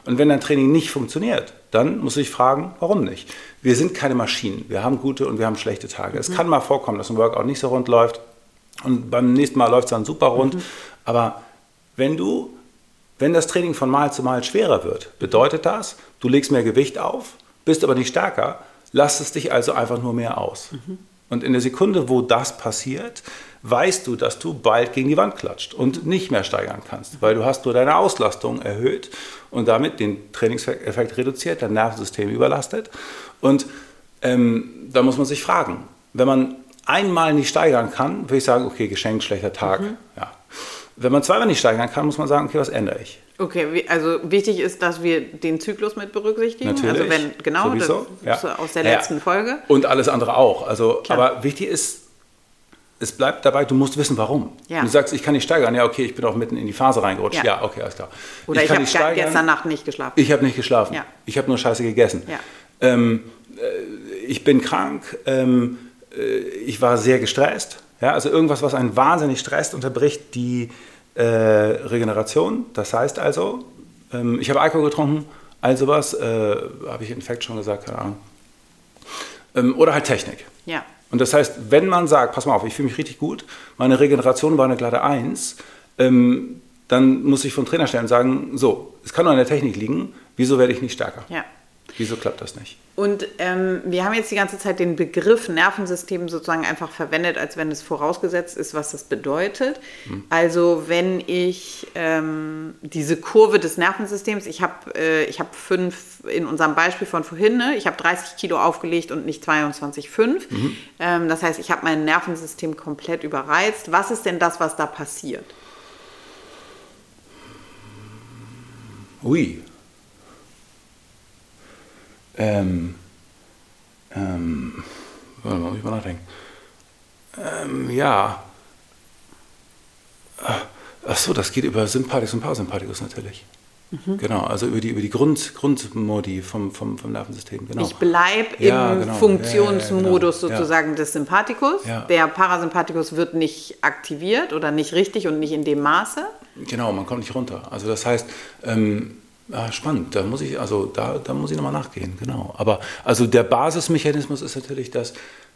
Und wenn dein Training nicht funktioniert, dann muss ich fragen, warum nicht? Wir sind keine Maschinen. Wir haben gute und wir haben schlechte Tage. Mhm. Es kann mal vorkommen, dass ein Workout nicht so rund läuft und beim nächsten Mal läuft es dann super rund. Mhm. Aber wenn du, wenn das Training von Mal zu Mal schwerer wird, bedeutet das, du legst mehr Gewicht auf, bist aber nicht stärker, lass es dich also einfach nur mehr aus. Mhm. Und in der Sekunde, wo das passiert, weißt du, dass du bald gegen die Wand klatscht und nicht mehr steigern kannst, weil du hast nur deine Auslastung erhöht und damit den Trainingseffekt reduziert, dein Nervensystem überlastet. Und ähm, da muss man sich fragen, wenn man einmal nicht steigern kann, würde ich sagen, okay, geschenkt, schlechter Tag. Mhm. Ja. Wenn man zweimal nicht steigern kann, muss man sagen, okay, was ändere ich? Okay, also wichtig ist, dass wir den Zyklus mit berücksichtigen. Natürlich. Also wenn, genau, Sowieso. das ja. aus der letzten ja. Folge. Und alles andere auch. Also, aber wichtig ist, es bleibt dabei, du musst wissen, warum. Ja. Du sagst, ich kann nicht steigern. Ja, okay, ich bin auch mitten in die Phase reingerutscht. Ja, ja okay, alles klar. Oder ich, ich habe gestern Nacht nicht geschlafen. Ich habe nicht geschlafen. Ja. Ich habe nur Scheiße gegessen. Ähm, äh, ich bin krank. Ähm, äh, ich war sehr gestresst. Ja, also irgendwas, was einen wahnsinnig stresst, unterbricht die äh, Regeneration. Das heißt also, ähm, ich habe Alkohol getrunken, all sowas. Äh, habe ich Infekt schon gesagt, keine Ahnung. Ähm, oder halt Technik. Ja. Und das heißt, wenn man sagt, pass mal auf, ich fühle mich richtig gut, meine Regeneration war eine glatte Eins, ähm, dann muss ich vom Trainer stellen und sagen, so, es kann nur an der Technik liegen, wieso werde ich nicht stärker? Ja. Wieso klappt das nicht? Und ähm, wir haben jetzt die ganze Zeit den Begriff Nervensystem sozusagen einfach verwendet, als wenn es vorausgesetzt ist, was das bedeutet. Mhm. Also wenn ich ähm, diese Kurve des Nervensystems, ich habe äh, hab fünf, in unserem Beispiel von vorhin, ne, ich habe 30 Kilo aufgelegt und nicht 22,5. Mhm. Ähm, das heißt, ich habe mein Nervensystem komplett überreizt. Was ist denn das, was da passiert? Ui, ähm, ähm, warte mal, muss ich mal nachdenken. Ähm, ja. Ach so, das geht über Sympathikus und Parasympathikus natürlich. Mhm. Genau, also über die, über die Grund, Grundmodi vom, vom, vom Nervensystem. Genau. Ich bleibe ja, im genau. Funktionsmodus ja, ja, genau. sozusagen des Sympathikus. Der Parasympathikus wird nicht aktiviert oder nicht richtig und nicht in dem Maße. Genau, man kommt nicht runter. Also das heißt, ähm, Ah, spannend, da muss ich, also da, da muss ich nochmal nachgehen, genau. Aber also der Basismechanismus ist natürlich, dass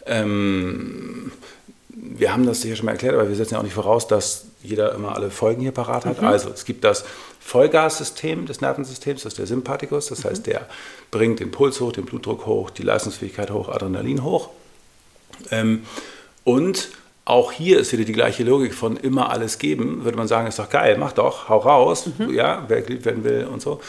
ähm, wir haben das hier schon mal erklärt, aber wir setzen ja auch nicht voraus, dass jeder immer alle Folgen hier parat hat. Mhm. Also es gibt das Vollgassystem des Nervensystems, das ist der Sympathikus. Das mhm. heißt, der bringt den Puls hoch, den Blutdruck hoch, die Leistungsfähigkeit hoch, Adrenalin hoch. Ähm, und auch hier ist wieder die gleiche Logik von immer alles geben. Würde man sagen, ist doch geil, mach doch, hau raus, mhm. ja, wer geliebt werden will und so.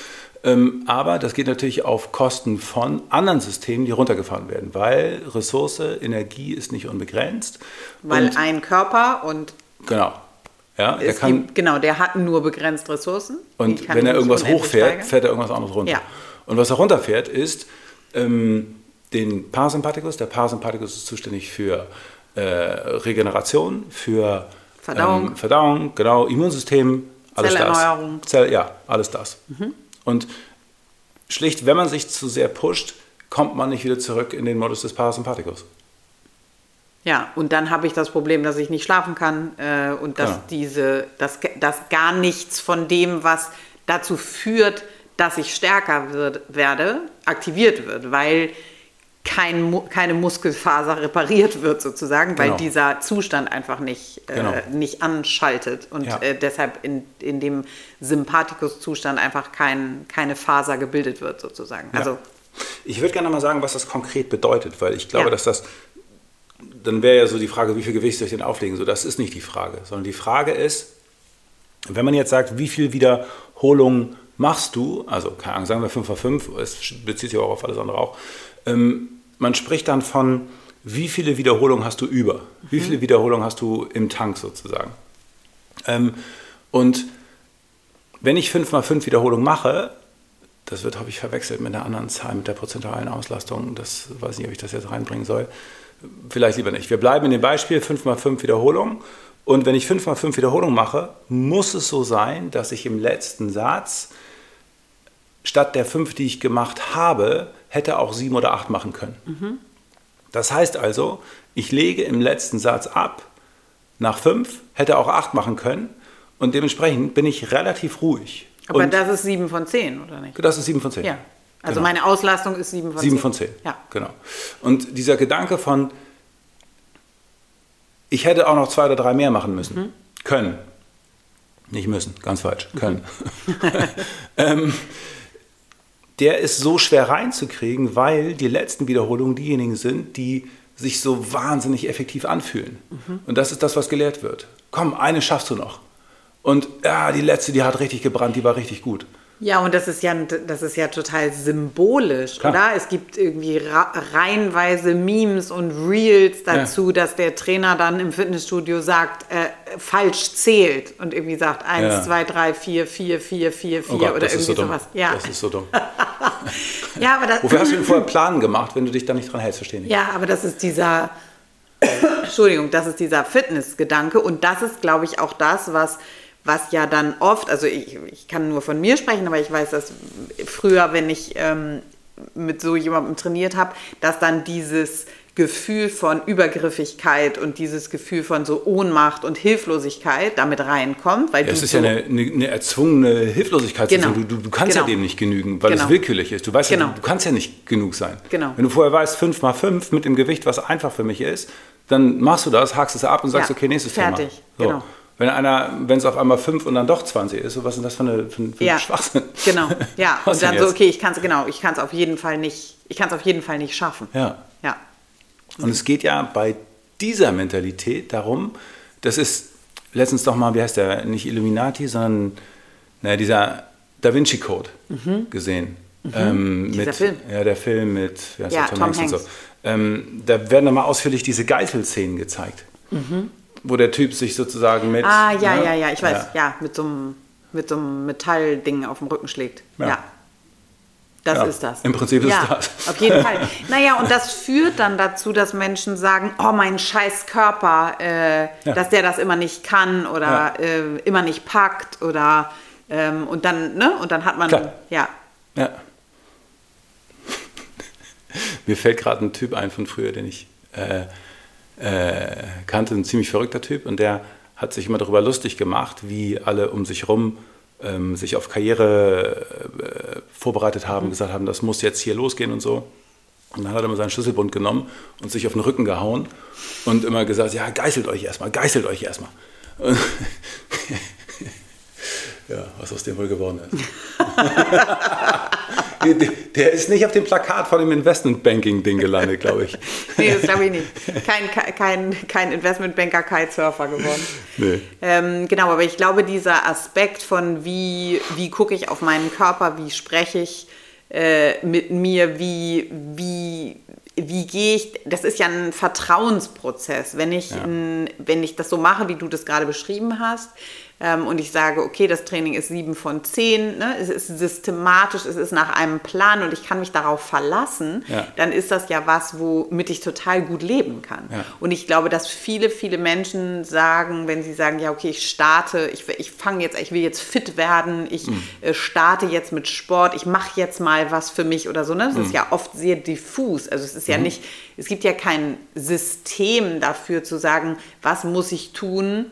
Ähm, aber das geht natürlich auf Kosten von anderen Systemen, die runtergefahren werden, weil Ressource, Energie ist nicht unbegrenzt. Weil ein Körper und genau. Ja, der kann, gibt, genau, der hat nur begrenzt Ressourcen. Und wenn er irgendwas hochfährt, steigern. fährt er irgendwas anderes runter. Ja. Und was er runterfährt, ist ähm, den Parasympathikus. Der Parasympathikus ist zuständig für äh, Regeneration, für Verdauung. Ähm, Verdauung, genau, Immunsystem, alles Zellerneuerung. das. Zell, ja, alles das. Mhm. Und schlicht, wenn man sich zu sehr pusht, kommt man nicht wieder zurück in den Modus des Parasympathikus. Ja, und dann habe ich das Problem, dass ich nicht schlafen kann äh, und dass genau. diese, dass, dass gar nichts von dem, was dazu führt, dass ich stärker wird, werde, aktiviert wird, weil kein, keine Muskelfaser repariert wird sozusagen, weil genau. dieser Zustand einfach nicht, äh, genau. nicht anschaltet und ja. äh, deshalb in, in dem Sympathikus-Zustand einfach kein, keine Faser gebildet wird sozusagen. Ja. Also, ich würde gerne mal sagen, was das konkret bedeutet, weil ich glaube, ja. dass das, dann wäre ja so die Frage, wie viel Gewicht soll ich denn auflegen? So, das ist nicht die Frage, sondern die Frage ist, wenn man jetzt sagt, wie viel Wiederholungen machst du, also keine Ahnung, sagen wir 5 x 5, es bezieht sich auch auf alles andere auch, ähm, man spricht dann von, wie viele Wiederholungen hast du über? Wie viele Wiederholungen hast du im Tank sozusagen? Ähm, und wenn ich 5 mal 5 Wiederholungen mache, das wird, habe ich verwechselt mit einer anderen Zahl, mit der prozentualen Auslastung. Das weiß nicht, ob ich das jetzt reinbringen soll. Vielleicht lieber nicht. Wir bleiben in dem Beispiel 5 mal 5 Wiederholungen. Und wenn ich 5 mal 5 Wiederholungen mache, muss es so sein, dass ich im letzten Satz statt der 5, die ich gemacht habe, hätte auch sieben oder acht machen können. Mhm. Das heißt also, ich lege im letzten Satz ab nach fünf, hätte auch acht machen können und dementsprechend bin ich relativ ruhig. Aber und das ist sieben von zehn, oder nicht? Das ist sieben von zehn. Ja. Also genau. meine Auslastung ist sieben von zehn. Sieben von zehn, ja. Genau. Und dieser Gedanke von, ich hätte auch noch zwei oder drei mehr machen müssen, mhm. können. Nicht müssen, ganz falsch, können. Ähm, der ist so schwer reinzukriegen, weil die letzten Wiederholungen diejenigen sind, die sich so wahnsinnig effektiv anfühlen. Mhm. Und das ist das, was gelehrt wird. Komm, eine schaffst du noch. Und ja, die letzte, die hat richtig gebrannt, die war richtig gut. Ja, und das ist ja, das ist ja total symbolisch, Klar. oder? Es gibt irgendwie reihenweise Memes und Reels dazu, ja. dass der Trainer dann im Fitnessstudio sagt, äh, falsch zählt und irgendwie sagt 1, 2, 3, 4, 4, 4, 4, 4 oder irgendwie so sowas. Ja. Das ist so dumm. ja, aber das, Wofür hast du denn vorher Plan gemacht, wenn du dich da nicht dran hältst, verstehen? Ja, aber das ist dieser, Entschuldigung, das ist dieser Fitnessgedanke und das ist, glaube ich, auch das, was was ja dann oft, also ich, ich kann nur von mir sprechen, aber ich weiß, dass früher, wenn ich ähm, mit so jemandem trainiert habe, dass dann dieses Gefühl von Übergriffigkeit und dieses Gefühl von so Ohnmacht und Hilflosigkeit damit reinkommt. Weil ja, es ist so ja eine, eine, eine, erzwungene Hilflosigkeit. Genau. Du, du, du kannst genau. ja dem nicht genügen, weil genau. es willkürlich ist. Du weißt genau. ja, du, du kannst ja nicht genug sein. Genau. Wenn du vorher weißt, 5 mal 5 mit dem Gewicht, was einfach für mich ist, dann machst du das, hakst es ab und sagst, ja. okay, nächstes Fertig. Thema. So. Genau. Wenn einer, wenn es auf einmal fünf und dann doch 20 ist, so was ist das für, eine, für, für ja, Schwachsinn? Genau, ja. und dann so, okay, ich kann es genau, ich kann es auf jeden Fall nicht, ich kann es auf jeden Fall nicht schaffen. Ja. Ja. Und es geht ja bei dieser Mentalität darum, das ist letztens doch mal, wie heißt der, nicht Illuminati, sondern naja, dieser Da Vinci Code mhm. gesehen. Mhm. Ähm, Dieser mit, Film. Ja, der Film mit ja, Tom, Tom Hanks, Hanks. und so. Ähm, da werden nochmal ausführlich diese Geißelszenen gezeigt. Mhm wo der Typ sich sozusagen mit. Ah, ja, ne? ja, ja, ich weiß, ja, ja mit so einem mit so einem Metallding auf dem Rücken schlägt. Ja. ja. Das ja, ist das. Im Prinzip ist ja, das. Auf jeden Fall. Naja, und das führt dann dazu, dass Menschen sagen, oh, mein scheiß Körper, äh, dass der das immer nicht kann oder äh, immer nicht packt oder ähm, und dann, ne? Und dann hat man, Klar. ja. Ja. Mir fällt gerade ein Typ ein von früher, den ich äh, äh, kannte, ein ziemlich verrückter Typ und der hat sich immer darüber lustig gemacht, wie alle um sich herum ähm, sich auf Karriere äh, vorbereitet haben, mhm. gesagt haben, das muss jetzt hier losgehen und so. Und dann hat er immer seinen Schlüsselbund genommen und sich auf den Rücken gehauen und immer gesagt, ja, geißelt euch erstmal, geißelt euch erstmal. Ja, was aus dem wohl geworden ist. Der ist nicht auf dem Plakat von dem Investmentbanking-Ding gelandet, glaube ich. nee, das glaube ich nicht. Kein, kein, kein Investmentbanker, kein Surfer geworden. Nee. Ähm, genau, aber ich glaube, dieser Aspekt von wie, wie gucke ich auf meinen Körper, wie spreche ich äh, mit mir, wie, wie, wie gehe ich, das ist ja ein Vertrauensprozess. Wenn ich, ja. wenn ich das so mache, wie du das gerade beschrieben hast, ähm, und ich sage, okay, das Training ist sieben von zehn, ne? es ist systematisch, es ist nach einem Plan und ich kann mich darauf verlassen, ja. dann ist das ja was, womit ich total gut leben kann. Ja. Und ich glaube, dass viele, viele Menschen sagen, wenn sie sagen, ja, okay, ich starte, ich, ich fange jetzt, ich will jetzt fit werden, ich mhm. äh, starte jetzt mit Sport, ich mache jetzt mal was für mich oder so. Ne? Das mhm. ist ja oft sehr diffus. Also es ist ja mhm. nicht, es gibt ja kein System dafür zu sagen, was muss ich tun,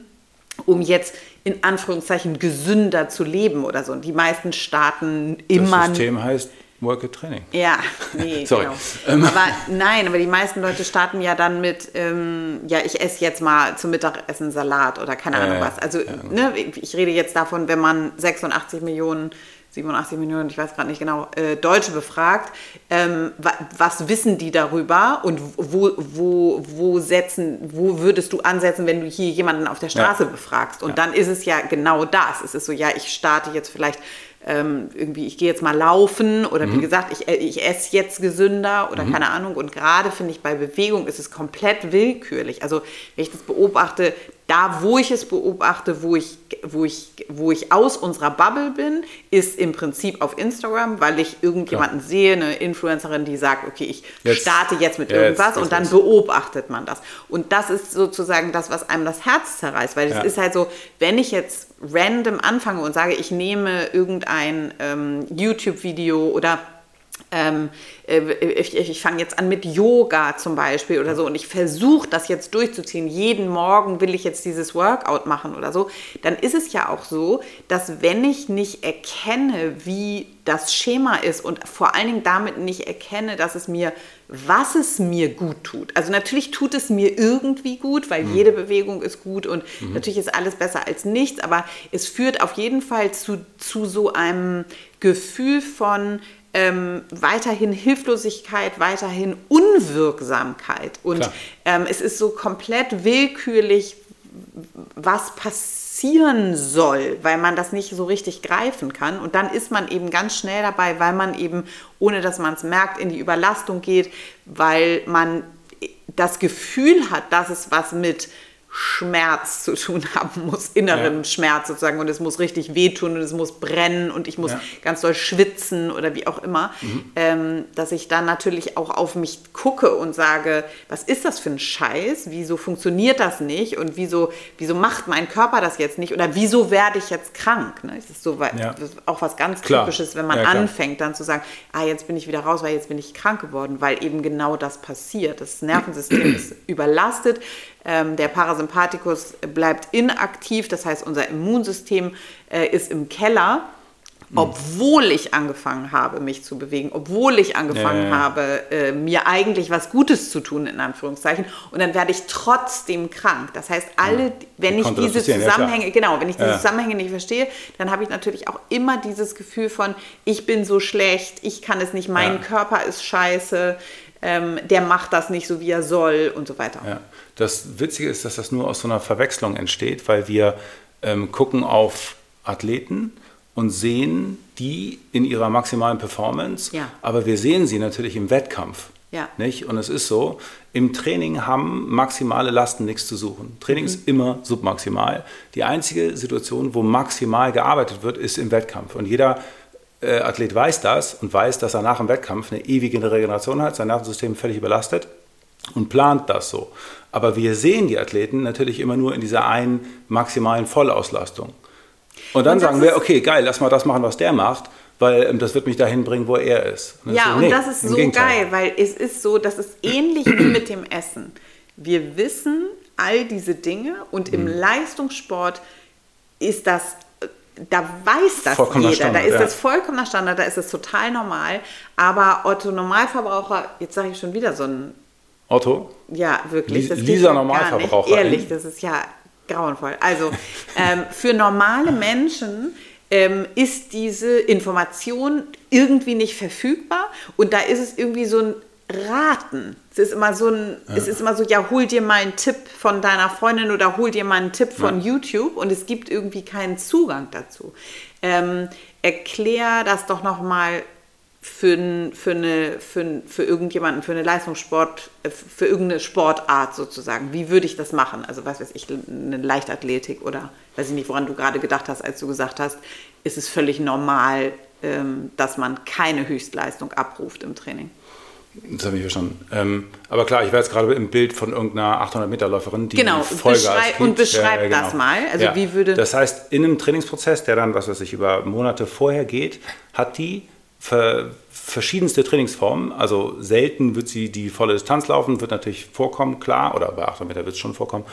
um jetzt in Anführungszeichen gesünder zu leben oder so. Und die meisten starten immer. Das System heißt Work Training. Ja, nee, Sorry. genau. aber nein, aber die meisten Leute starten ja dann mit, ähm, ja, ich esse jetzt mal zum Mittagessen Salat oder keine Ahnung äh, was. Also, ja, ne, ich rede jetzt davon, wenn man 86 Millionen 87 Millionen, ich weiß gerade nicht genau, äh, Deutsche befragt. Ähm, wa was wissen die darüber und wo, wo, wo, setzen, wo würdest du ansetzen, wenn du hier jemanden auf der Straße ja. befragst? Und ja. dann ist es ja genau das. Es ist so, ja, ich starte jetzt vielleicht ähm, irgendwie, ich gehe jetzt mal laufen oder mhm. wie gesagt, ich, äh, ich esse jetzt gesünder oder mhm. keine Ahnung. Und gerade finde ich, bei Bewegung ist es komplett willkürlich. Also wenn ich das beobachte, da, wo ich es beobachte, wo ich, wo ich, wo ich aus unserer Bubble bin, ist im Prinzip auf Instagram, weil ich irgendjemanden Klar. sehe, eine Influencerin, die sagt, okay, ich jetzt, starte jetzt mit irgendwas jetzt, und dann beobachtet man das. Und das ist sozusagen das, was einem das Herz zerreißt, weil es ja. ist halt so, wenn ich jetzt random anfange und sage, ich nehme irgendein ähm, YouTube-Video oder ähm, äh, ich, ich fange jetzt an mit Yoga zum Beispiel oder so und ich versuche das jetzt durchzuziehen, jeden Morgen will ich jetzt dieses Workout machen oder so, dann ist es ja auch so, dass wenn ich nicht erkenne, wie das Schema ist und vor allen Dingen damit nicht erkenne, dass es mir, was es mir gut tut. Also natürlich tut es mir irgendwie gut, weil mhm. jede Bewegung ist gut und mhm. natürlich ist alles besser als nichts, aber es führt auf jeden Fall zu, zu so einem Gefühl von, ähm, weiterhin Hilflosigkeit, weiterhin Unwirksamkeit. Und ähm, es ist so komplett willkürlich, was passieren soll, weil man das nicht so richtig greifen kann. Und dann ist man eben ganz schnell dabei, weil man eben, ohne dass man es merkt, in die Überlastung geht, weil man das Gefühl hat, dass es was mit Schmerz zu tun haben muss, inneren ja. Schmerz sozusagen und es muss richtig wehtun und es muss brennen und ich muss ja. ganz doll schwitzen oder wie auch immer, mhm. ähm, dass ich dann natürlich auch auf mich gucke und sage, was ist das für ein Scheiß, wieso funktioniert das nicht und wieso, wieso macht mein Körper das jetzt nicht oder wieso werde ich jetzt krank? Ne? Das ist so ja. das ist auch was ganz klar. Typisches, wenn man anfängt dann zu sagen, ah, jetzt bin ich wieder raus, weil jetzt bin ich krank geworden, weil eben genau das passiert. Das Nervensystem ist überlastet, der Parasympathikus bleibt inaktiv, das heißt, unser Immunsystem äh, ist im Keller obwohl ich angefangen habe, mich zu bewegen, obwohl ich angefangen ja, ja. habe, äh, mir eigentlich was Gutes zu tun, in Anführungszeichen. Und dann werde ich trotzdem krank. Das heißt, alle, ja. wenn ich diese Zusammenhänge, genau, wenn ich diese Zusammenhänge nicht verstehe, dann habe ich natürlich auch immer dieses Gefühl von, ich bin so schlecht, ich kann es nicht, mein Körper ist scheiße, ähm, der macht das nicht so, wie er soll und so weiter. Ja. Das Witzige ist, dass das nur aus so einer Verwechslung entsteht, weil wir ähm, gucken auf Athleten und sehen die in ihrer maximalen Performance, ja. aber wir sehen sie natürlich im Wettkampf. Ja. Nicht? Und es ist so, im Training haben maximale Lasten nichts zu suchen. Training mhm. ist immer submaximal. Die einzige Situation, wo maximal gearbeitet wird, ist im Wettkampf. Und jeder äh, Athlet weiß das und weiß, dass er nach dem Wettkampf eine ewige Regeneration hat, sein Nervensystem völlig überlastet und plant das so. Aber wir sehen die Athleten natürlich immer nur in dieser einen maximalen Vollauslastung. Und dann und sagen wir, okay, geil, lass mal das machen, was der macht, weil ähm, das wird mich dahin bringen, wo er ist. Und ja, so, nee, und das ist so Gegenteil. geil, weil es ist so, das ist ähnlich wie mit dem Essen. Wir wissen all diese Dinge und im mhm. Leistungssport ist das da weiß das jeder, Standard, da ist ja. das vollkommener Standard, da ist es total normal. Aber Otto Normalverbraucher, jetzt sage ich schon wieder so ein Otto? Ja, wirklich. Das Lisa Normalverbraucher. Ehrlich, das ist ja grauenvoll. Also ähm, für normale Menschen ähm, ist diese Information irgendwie nicht verfügbar und da ist es irgendwie so ein Raten. Es ist immer so ein, ja. es ist immer so, ja, hol dir mal einen Tipp von deiner Freundin oder hol dir mal einen Tipp von ja. YouTube und es gibt irgendwie keinen Zugang dazu. Ähm, erklär das doch noch mal für, für, eine, für, für irgendjemanden, für eine Leistungssport, äh, für irgendeine Sportart sozusagen. Wie würde ich das machen? Also was weiß ich, eine Leichtathletik oder weiß ich nicht, woran du gerade gedacht hast, als du gesagt hast, ist es völlig normal, ähm, dass man keine Höchstleistung abruft im Training. Das habe ich verstanden. Ähm, aber klar, ich war jetzt gerade im Bild von irgendeiner 800-Meter-Läuferin, die genau, Vollgas beschrei. Und beschreib ja, genau. das mal. Also ja. wie würde das heißt, in einem Trainingsprozess, der dann, was weiß ich, über Monate vorher geht, hat die verschiedenste Trainingsformen. Also selten wird sie die volle Distanz laufen, wird natürlich vorkommen, klar, oder bei 800 Meter wird es schon vorkommen.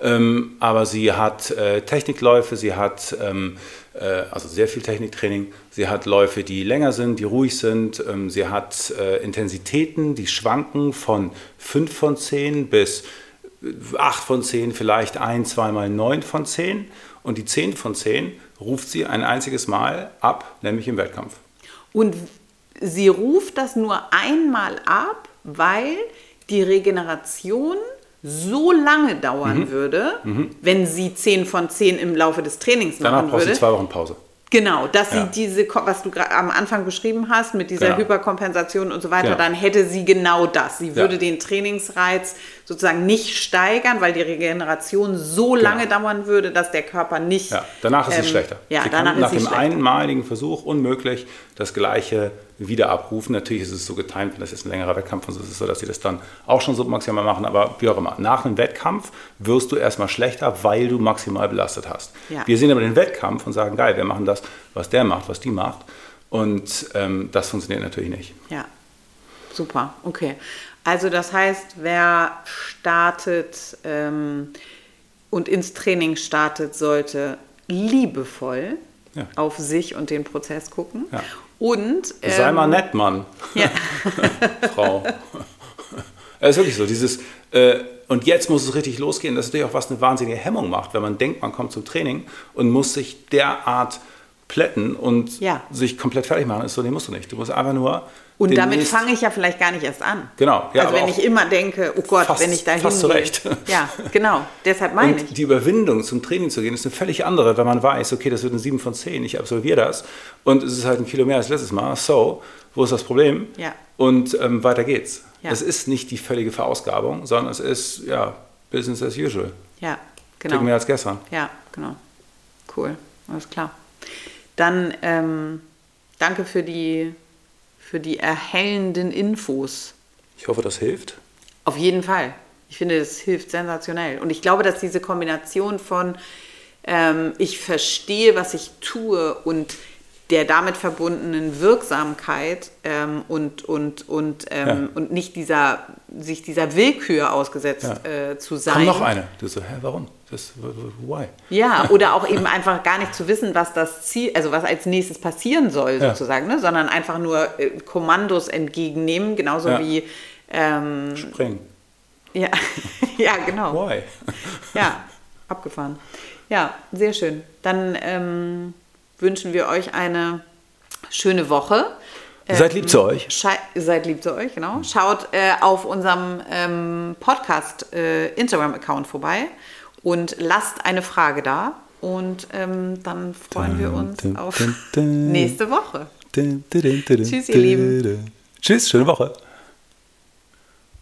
Ähm, aber sie hat äh, Technikläufe, sie hat ähm, äh, also sehr viel Techniktraining, sie hat Läufe, die länger sind, die ruhig sind, ähm, sie hat äh, Intensitäten, die schwanken von 5 von 10 bis 8 von 10, vielleicht ein, zweimal 9 von 10. Und die 10 von 10 ruft sie ein einziges Mal ab, nämlich im Wettkampf. Und sie ruft das nur einmal ab, weil die Regeneration so lange dauern mhm. würde, mhm. wenn sie 10 von 10 im Laufe des Trainings Danach machen würde. Danach braucht sie zwei Wochen Pause. Genau, dass ja. sie diese, was du am Anfang beschrieben hast, mit dieser genau. Hyperkompensation und so weiter, genau. dann hätte sie genau das. Sie würde ja. den Trainingsreiz sozusagen nicht steigern, weil die Regeneration so genau. lange dauern würde, dass der Körper nicht. Ja, danach ist ähm, sie schlechter. Ja, sie danach kann nach dem schlechter. einmaligen Versuch unmöglich das gleiche wieder abrufen. Natürlich ist es so getimt, wenn das jetzt ein längerer Wettkampf ist, ist es so, dass sie das dann auch schon so maximal machen. Aber wie auch immer, nach einem Wettkampf wirst du erstmal schlechter, weil du maximal belastet hast. Ja. Wir sehen aber den Wettkampf und sagen, geil, wir machen das, was der macht, was die macht. Und ähm, das funktioniert natürlich nicht. Ja, super, okay. Also das heißt, wer startet ähm, und ins Training startet, sollte liebevoll ja. auf sich und den Prozess gucken. Ja. Und, ähm, Sei mal ähm, nett, Mann. Ja. Frau. Es ist wirklich so, dieses, äh, und jetzt muss es richtig losgehen. Das ist natürlich auch was eine wahnsinnige Hemmung macht, wenn man denkt, man kommt zum Training und muss sich derart plätten und ja. sich komplett fertig machen. ist so, nee, musst du nicht. Du musst einfach nur. Und damit fange ich ja vielleicht gar nicht erst an. Genau. Ja, also wenn ich immer denke, oh Gott, fast, wenn ich da hingehe. Fast Recht. Ja, genau. Deshalb meine und ich. Die Überwindung zum Training zu gehen ist eine völlig andere, wenn man weiß, okay, das wird eine 7 von 10, ich absolviere das und es ist halt ein Kilo mehr als letztes Mal. So, wo ist das Problem? Ja. Und ähm, weiter geht's. Ja. Es ist nicht die völlige Verausgabung, sondern es ist, ja, Business as usual. Ja, genau. Ticken mehr als gestern. Ja, genau. Cool. Alles klar. Dann ähm, danke für die, für die erhellenden Infos. Ich hoffe, das hilft. Auf jeden Fall. Ich finde, es hilft sensationell. Und ich glaube, dass diese Kombination von ähm, ich verstehe, was ich tue und der damit verbundenen Wirksamkeit ähm, und, und, und, ähm, ja. und nicht dieser, sich dieser Willkür ausgesetzt ja. äh, zu sein. Komm noch eine. Du so, hä, warum? Das, why? Ja, oder auch eben einfach gar nicht zu wissen, was das Ziel, also was als nächstes passieren soll, ja. sozusagen, ne? sondern einfach nur äh, Kommandos entgegennehmen, genauso wie ähm, Springen. Ja, ja, genau. Why? ja, abgefahren. Ja, sehr schön. Dann ähm, wünschen wir euch eine schöne Woche. Seid lieb zu euch. Seid lieb zu euch, genau. Schaut äh, auf unserem ähm, Podcast äh, Instagram-Account vorbei und lasst eine Frage da. Und ähm, dann freuen wir uns auf nächste Woche. Tschüss, ihr Lieben. Tschüss, schöne Woche.